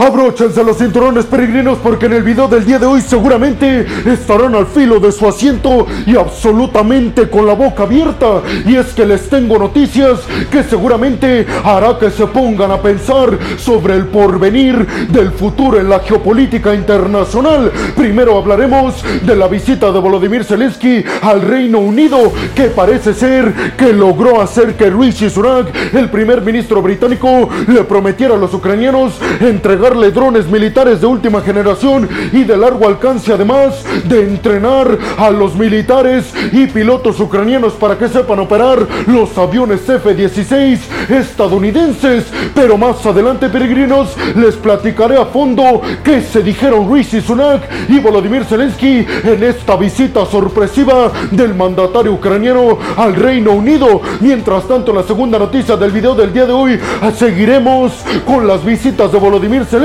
Abróchense los cinturones peregrinos porque en el video del día de hoy seguramente estarán al filo de su asiento y absolutamente con la boca abierta. Y es que les tengo noticias que seguramente hará que se pongan a pensar sobre el porvenir del futuro en la geopolítica internacional. Primero hablaremos de la visita de Volodymyr Zelensky al Reino Unido, que parece ser que logró hacer que Rishi Sunak, el primer ministro británico, le prometiera a los ucranianos entregarle drones militares de última generación y de largo alcance, además de entrenar a los militares y pilotos ucranianos para que sepan operar los aviones F-16 estadounidenses. Pero más adelante, peregrinos, les platicaré a fondo qué se dijeron Rishi Sunak y Volodymyr Zelensky en esta visita sorpresiva del mandatario ucraniano al Reino Unido. Mientras tanto, la segunda noticia del video del día de hoy, seguiremos con las visitas de Volodymyr Zelensky,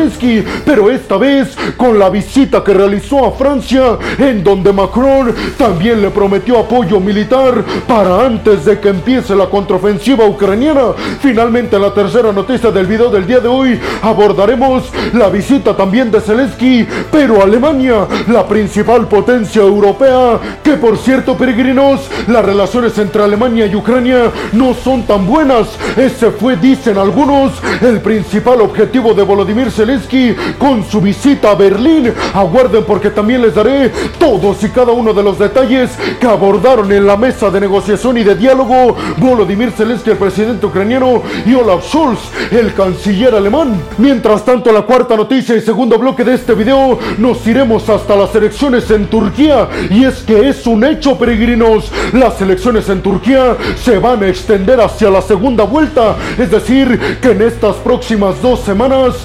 pero esta vez con la visita que realizó a Francia, en donde Macron también le prometió apoyo militar para antes de que empiece la contraofensiva ucraniana. Finalmente, la tercera noticia del video del día de hoy, abordaremos la visita también de Zelensky, pero Alemania, la principal potencia europea, que por cierto, peregrinos, las relaciones entre Alemania y Ucrania no son tan buenas. Ese fue, dicen algunos, el principal objetivo de Volodymyr Zelensky con su visita a Berlín. Aguarden porque también les daré todos y cada uno de los detalles que abordaron en la mesa de negociación y de diálogo Volodymyr Zelensky, el presidente ucraniano, y Olaf Scholz, el canciller alemán. Mientras tanto, la cuarta noticia y segundo bloque de este video, nos iremos hasta las elecciones en Turquía. Y es que es un hecho, peregrinos. Las elecciones en Turquía se van a extender hacia la segunda vuelta. Es decir, que en estas próximas dos semanas,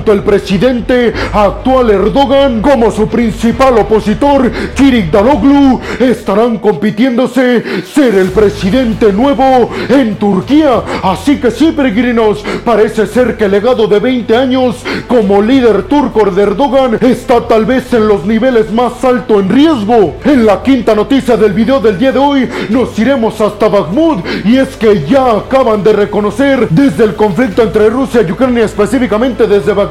tanto el presidente actual Erdogan como su principal opositor, Kirik Daloglu, estarán compitiéndose ser el presidente nuevo en Turquía. Así que sí, peregrinos, parece ser que el legado de 20 años como líder turco de Erdogan está tal vez en los niveles más altos en riesgo. En la quinta noticia del video del día de hoy, nos iremos hasta Bakhmut y es que ya acaban de reconocer desde el conflicto entre Rusia y Ucrania, específicamente desde Bakhmut,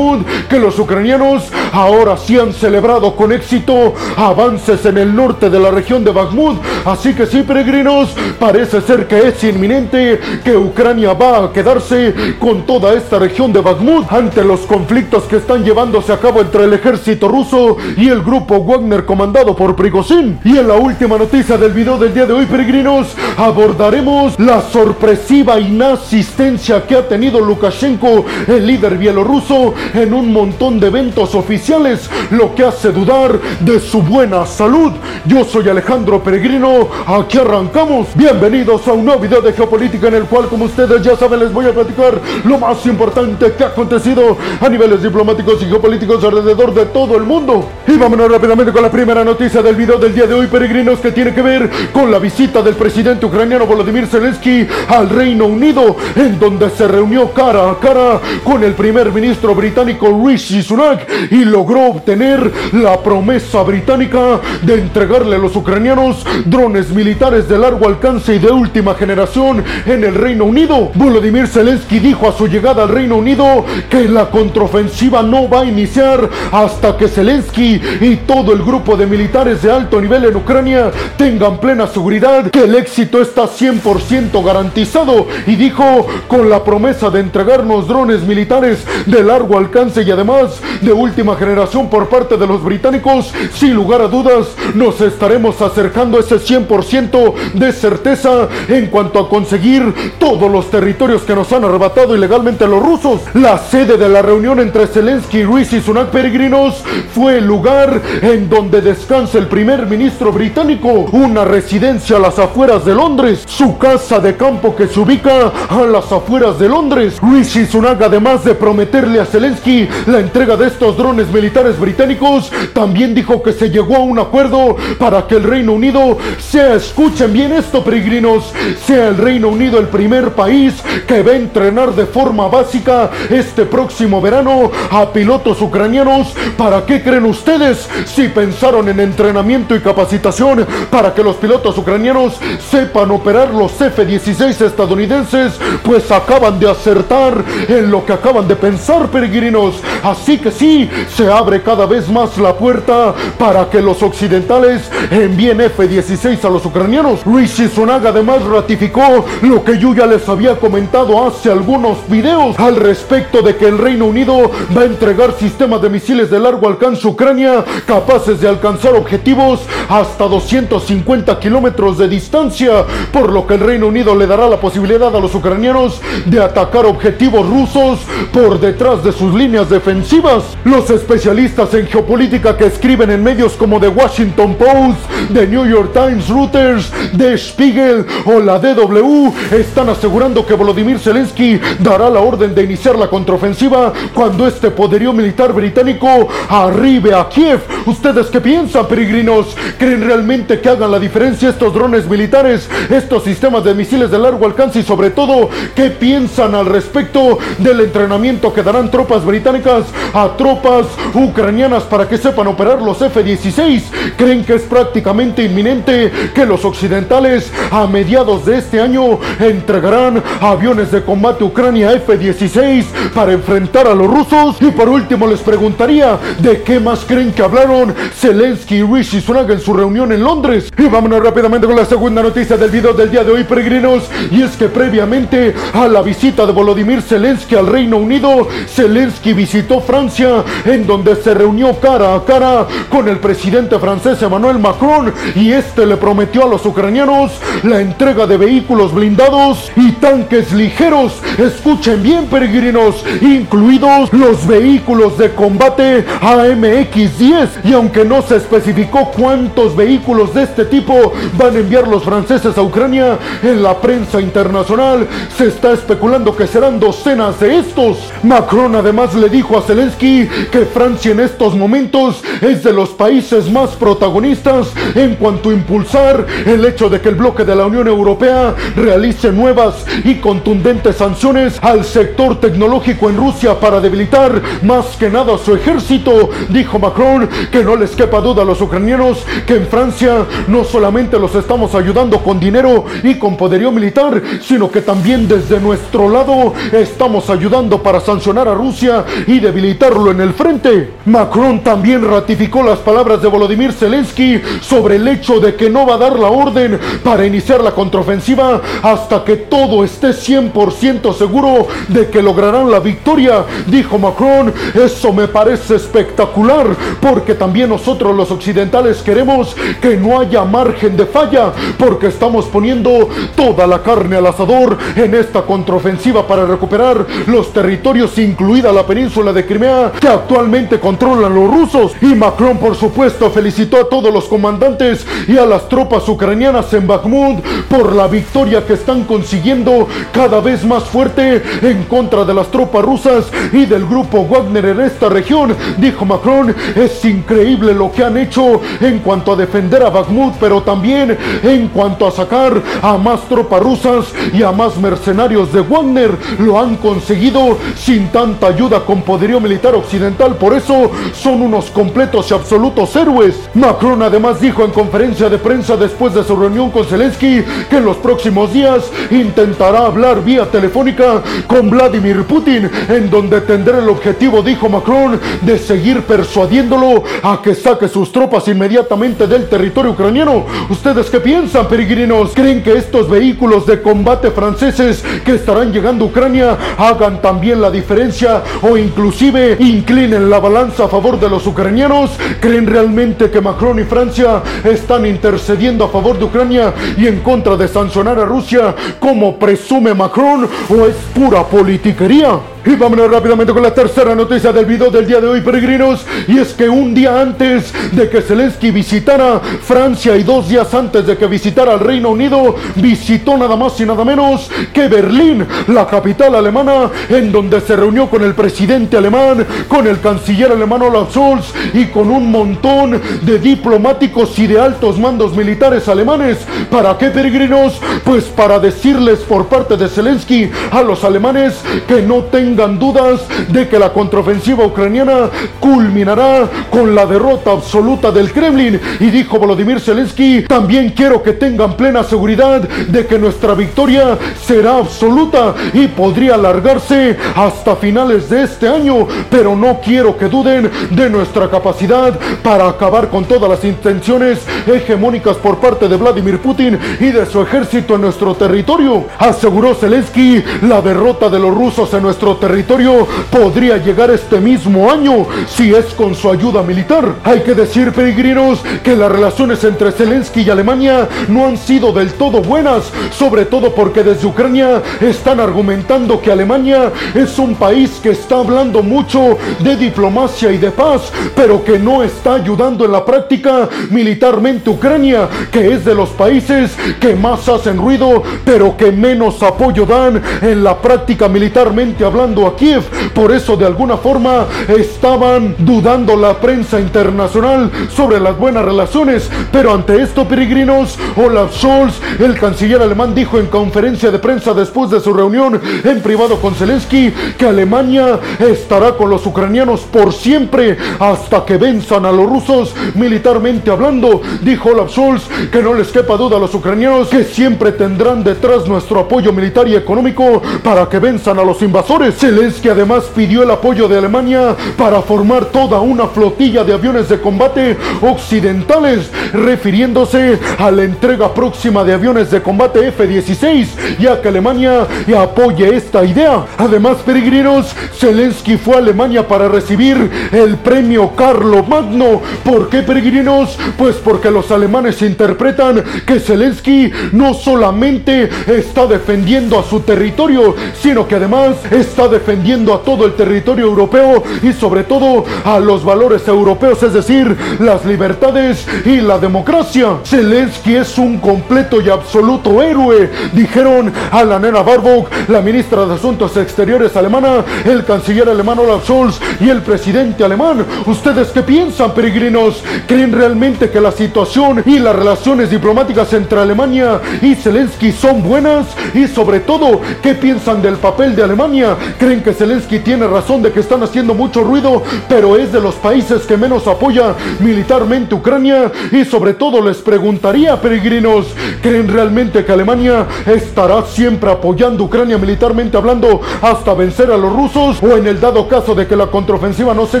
que los ucranianos ahora sí han celebrado con éxito avances en el norte de la región de Bakhmut. Así que sí, peregrinos, parece ser que es inminente que Ucrania va a quedarse con toda esta región de Bakhmut ante los conflictos que están llevándose a cabo entre el ejército ruso y el grupo Wagner comandado por Prigozhin. Y en la última noticia del video del día de hoy, peregrinos, abordaremos la sorpresiva inasistencia que ha tenido Lukashenko, el líder bielorruso, en un montón de eventos oficiales, lo que hace dudar de su buena salud. Yo soy Alejandro Peregrino, aquí arrancamos. Bienvenidos a un nuevo video de geopolítica en el cual, como ustedes ya saben, les voy a platicar lo más importante que ha acontecido a niveles diplomáticos y geopolíticos alrededor de todo el mundo. Y vámonos rápidamente con la primera noticia del video del día de hoy, peregrinos, que tiene que ver con la visita del presidente ucraniano Volodymyr Zelensky al Reino Unido, en donde se reunió cara a cara con el primer ministro británico Rishi Sunak y logró obtener la promesa británica de entregarle a los ucranianos drones militares de largo alcance y de última generación en el Reino Unido. Volodymyr Zelensky dijo a su llegada al Reino Unido que la contraofensiva no va a iniciar hasta que Zelensky y todo el grupo de militares de alto nivel en Ucrania tengan plena seguridad que el éxito está 100% garantizado y dijo con la promesa de entregarnos drones militares de largo alcance y además de última generación por parte de los británicos, sin lugar a dudas nos estaremos acercando a ese 100% de certeza en cuanto a conseguir todos los territorios que nos han arrebatado ilegalmente los rusos. La sede de la reunión entre Zelensky y Rishi Sunak peregrinos fue el lugar en donde descansa el primer ministro británico, una residencia a las afueras de Londres, su casa de campo que se ubica a las afueras de Londres. Rishi Sunak, además de prometerle a Zelensky la entrega de estos drones militares británicos, también dijo que se llegó a un acuerdo para que el Reino Unido sea, escuchen bien esto, peregrinos, sea el Reino Unido el primer país que va a entrenar de forma básica este próximo verano a pilotos ucranianos. ¿Para qué creen ustedes si pensaron en entrenamiento y capacitación para que los pilotos ucranianos sepan operar los F-16 estadounidenses? Pues acaban de acertar en lo que acaban de pensar, peregrinos. Así que sí, se abre cada vez más la puerta para que los occidentales envíen F-16 a los ucranianos. Rishi Sunak además ratificó lo que yo ya les había comentado hace algunos videos al respecto de que el Reino Unido va a entregar sistemas de misiles de largo alcance a Ucrania capaces de alcanzar objetivos hasta 250 kilómetros de distancia, por lo que el Reino Unido le dará la posibilidad a los ucranianos de atacar objetivos rusos por detrás de sus líneas defensivas. Los especialistas en geopolítica que escriben en medios como The Washington Post, The New York Times, Reuters, The Spiegel o la DW están asegurando que Volodymyr Zelensky dará la orden de iniciar la contraofensiva cuando este poderío militar británico arribe a Kiev. ¿Ustedes qué piensan, peregrinos? ¿Creen realmente que hagan la diferencia estos drones militares, estos sistemas de misiles de largo alcance y sobre todo, qué piensan al respecto del entrenamiento que darán tropas británicas a tropas ucranianas para que sepan operar los F-16? ¿Creen que es prácticamente inminente que los occidentales a mediados de este año entregarán aviones de combate Ucrania F-16 para enfrentar a los rusos? Y por último les preguntaría, ¿de qué más creen que hablaron Zelensky y Rishi Sunak en su reunión en Londres? Y vámonos rápidamente con la segunda noticia del video del día de hoy, peregrinos. Y es que previamente a la visita de Volodymyr Zelensky al Reino Unido, Zelensky visitó Francia, en donde se reunió cara a cara con el presidente francés Emmanuel Macron y este le prometió a los ucranianos la entrega de vehículos blindados y tanques ligeros. Escuchen bien, peregrinos, incluidos los vehículos de combate AMX-10. Y aunque no se especificó cuántos vehículos de este tipo van a enviar los franceses a Ucrania, en la prensa internacional se está especulando que serán docenas de estos. Macron además le dijo a Zelensky que Francia en estos momentos es de los países más protagonistas en cuanto a impulsar el hecho de que el bloque de la Unión Europea realice nuevas y contundentes sanciones al sector tecnológico en Rusia para debilitar más que nada su ejército. Dijo Macron que no les quepa duda a los ucranianos que en Francia no solamente los estamos ayudando con dinero y con poderío militar, sino que también desde nuestro lado estamos ayudando para sancionar a Rusia y debilitarlo en el frente. Macron también ratificó las palabras de Volodymyr Zelensky sobre el hecho de que no va a dar la orden para iniciar la contraofensiva hasta que todo esté 100% seguro de que lograrán la victoria. Dijo Macron, eso me parece espectacular porque también nosotros los occidentales queremos que no haya margen de falla porque estamos poniendo toda la carne al asador en esta contraofensiva para recuperar los territorios incluida la península de Crimea que actualmente controlan los rusos. Y Macron por supuesto felicitó a todos los comandantes y a las tropas ucranianas en Bakhmut por la victoria que están consiguiendo cada vez más fuerte en contra de las tropas rusas y del grupo Wagner en esta región. Dijo Macron, es increíble lo que han hecho en cuanto a defender a Bakhmut, pero también en cuanto a sacar a más tropas rusas y a más mercenarios de Wagner. Lo han conseguido sin tanta ayuda con poderío militar occidental, por eso son unos completos y absolutos héroes. Macron además dijo en conferencia de prensa después de su reunión con Zelensky que en los próximos días intentará hablar vía telefónica con Vladimir Putin, en donde tendrá el objetivo, dijo Macron, de seguir persuadiéndolo a que saque sus tropas inmediatamente del territorio ucraniano. ¿Ustedes qué piensan, peregrinos? ¿Creen que estos vehículos de combate franceses que estarán llegando a Ucrania hagan también la diferencia o inclusive inclinen la balanza a favor de los ucranianos? ¿Creen realmente que Macron y Francia están intercediendo a favor de Ucrania y en contra de sancionar a Rusia como presume Macron o es pura politiquería? Y vámonos rápidamente con la tercera noticia del video del día de hoy, peregrinos. Y es que un día antes de que Zelensky visitara Francia y dos días antes de que visitara el Reino Unido, visitó nada más y nada menos que Berlín, la capital alemana, en donde se reunió con el presidente alemán, con el canciller alemán Olaf Scholz y con un montón de diplomáticos y de altos mandos militares alemanes. ¿Para qué, peregrinos? Pues para decirles por parte de Zelensky a los alemanes que no tengan tengan dudas de que la contraofensiva ucraniana culminará con la derrota absoluta del Kremlin. Y dijo Volodymyr Zelensky, también quiero que tengan plena seguridad de que nuestra victoria será absoluta y podría alargarse hasta finales de este año, pero no quiero que duden de nuestra capacidad para acabar con todas las intenciones hegemónicas por parte de Vladimir Putin y de su ejército en nuestro territorio. Aseguró Zelensky, la derrota de los rusos en nuestro territorio podría llegar este mismo año si es con su ayuda militar. Hay que decir, peregrinos, que las relaciones entre Zelensky y Alemania no han sido del todo buenas, sobre todo porque desde Ucrania están argumentando que Alemania es un país que está hablando mucho de diplomacia y de paz, pero que no está ayudando en la práctica militarmente Ucrania, que es de los países que más hacen ruido, pero que menos apoyo dan en la práctica militarmente hablando a Kiev. Por eso de alguna forma estaban dudando la prensa internacional sobre las buenas relaciones, pero ante esto, peregrinos, Olaf Scholz, el canciller alemán, dijo en conferencia de prensa después de su reunión en privado con Zelensky que Alemania estará con los ucranianos por siempre hasta que venzan a los rusos militarmente hablando. Dijo Olaf Scholz que no les quepa duda a los ucranianos que siempre tendrán detrás nuestro apoyo militar y económico para que venzan a los invasores. Zelensky además pidió el apoyo de Alemania para formar toda una flotilla de aviones de combate occidentales, refiriéndose a la entrega próxima de aviones de combate F-16, ya que Alemania apoye esta idea. Además, peregrinos, Zelensky fue a Alemania para recibir el premio Carlo Magno. ¿Por qué, peregrinos? Pues porque los alemanes interpretan que Zelensky no solamente está defendiendo a su territorio, sino que además está defendiendo a todo el territorio europeo y sobre todo a los valores europeos, es decir, las libertades y la democracia. Zelensky es un completo y absoluto héroe, dijeron a la nena Barbock, la ministra de Asuntos Exteriores alemana, el canciller alemán Olaf Scholz y el presidente alemán. ¿Ustedes qué piensan, peregrinos? ¿Creen realmente que la situación y las relaciones diplomáticas entre Alemania y Zelensky son buenas? Y sobre todo, ¿qué piensan del papel de Alemania? ¿Creen que Zelensky tiene razón de que están haciendo mucho ruido, pero es de los países que menos apoya militarmente Ucrania? Y sobre todo les preguntaría, peregrinos, ¿creen realmente que Alemania estará siempre apoyando Ucrania militarmente hablando hasta vencer a los rusos? ¿O en el dado caso de que la contraofensiva no sea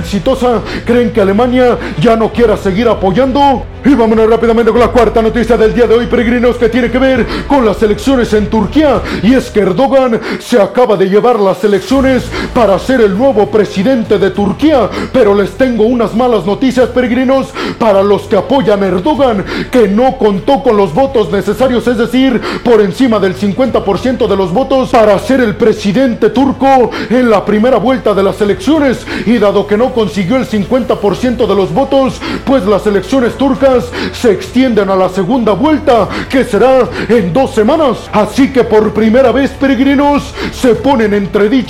exitosa, creen que Alemania ya no quiera seguir apoyando? Y vámonos rápidamente con la cuarta noticia del día de hoy, peregrinos, que tiene que ver con las elecciones en Turquía. Y es que Erdogan se acaba de llevar las elecciones para ser el nuevo presidente de Turquía. Pero les tengo unas malas noticias, peregrinos, para los que apoyan a Erdogan, que no contó con los votos necesarios, es decir, por encima del 50% de los votos para ser el presidente turco en la primera vuelta de las elecciones. Y dado que no consiguió el 50% de los votos, pues las elecciones turcas se extienden a la segunda vuelta, que será en dos semanas. Así que por primera vez, peregrinos, se pone en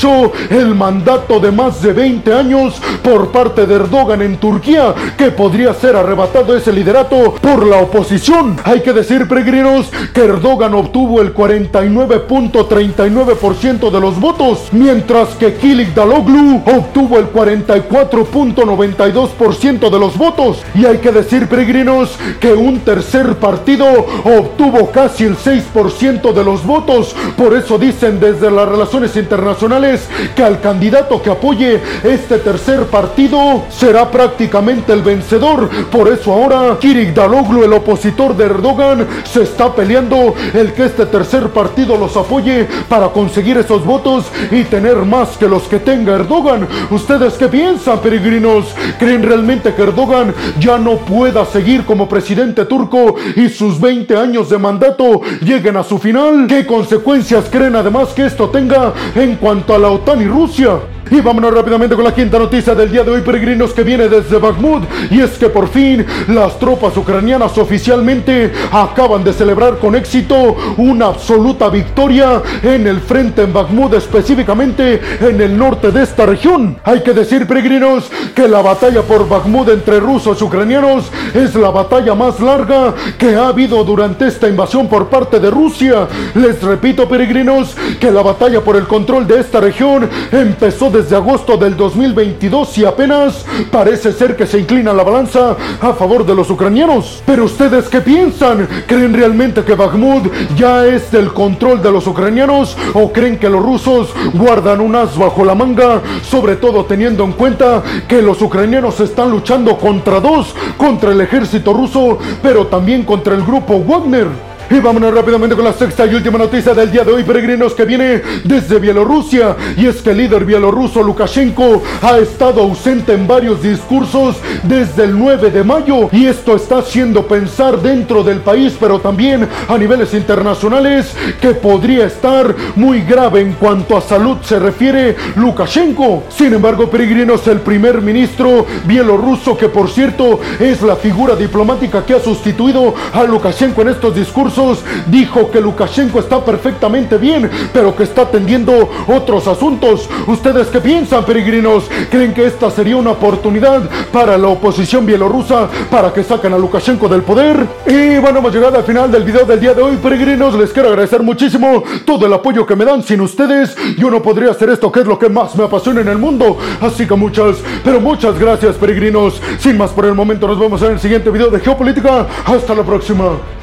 el mandato de más de 20 años por parte de Erdogan en Turquía, que podría ser arrebatado ese liderato por la oposición. Hay que decir, peregrinos, que Erdogan obtuvo el 49.39% de los votos, mientras que Kilik Daloglu obtuvo el 44.92% de los votos. Y hay que decir, peregrinos, que un tercer partido obtuvo casi el 6% de los votos. Por eso dicen desde las relaciones internacionales que al candidato que apoye este tercer partido será prácticamente el vencedor. Por eso ahora Kirik Daloglu, el opositor de Erdogan, se está peleando el que este tercer partido los apoye para conseguir esos votos y tener más que los que tenga Erdogan. ¿Ustedes qué piensan, peregrinos? ¿Creen realmente que Erdogan ya no pueda seguir como presidente turco y sus 20 años de mandato lleguen a su final? ¿Qué consecuencias creen además que esto tenga en cuanto a la OTAN y Rusia? Y vámonos rápidamente con la quinta noticia del día de hoy, peregrinos, que viene desde Bakhmut. Y es que por fin las tropas ucranianas oficialmente acaban de celebrar con éxito una absoluta victoria en el frente en Bakhmut, específicamente en el norte de esta región. Hay que decir, peregrinos, que la batalla por Bakhmut entre rusos y ucranianos es la batalla más larga que ha habido durante esta invasión por parte de Rusia. Les repito, peregrinos, que la batalla por el control de esta región empezó desde desde agosto del 2022 y apenas parece ser que se inclina la balanza a favor de los ucranianos. Pero ustedes qué piensan? ¿Creen realmente que Bakhmut ya es del control de los ucranianos o creen que los rusos guardan un as bajo la manga? Sobre todo teniendo en cuenta que los ucranianos están luchando contra dos, contra el ejército ruso, pero también contra el grupo Wagner. Y vámonos rápidamente con la sexta y última noticia del día de hoy, peregrinos, que viene desde Bielorrusia. Y es que el líder bielorruso Lukashenko ha estado ausente en varios discursos desde el 9 de mayo. Y esto está haciendo pensar dentro del país, pero también a niveles internacionales, que podría estar muy grave en cuanto a salud se refiere Lukashenko. Sin embargo, peregrinos, el primer ministro bielorruso, que por cierto es la figura diplomática que ha sustituido a Lukashenko en estos discursos, dijo que Lukashenko está perfectamente bien, pero que está atendiendo otros asuntos. ¿Ustedes qué piensan, peregrinos? ¿Creen que esta sería una oportunidad para la oposición bielorrusa para que saquen a Lukashenko del poder? Y bueno, hemos llegado al final del video del día de hoy, peregrinos. Les quiero agradecer muchísimo todo el apoyo que me dan. Sin ustedes, yo no podría hacer esto que es lo que más me apasiona en el mundo. Así que muchas, pero muchas gracias, peregrinos. Sin más por el momento, nos vemos en el siguiente video de Geopolítica. Hasta la próxima.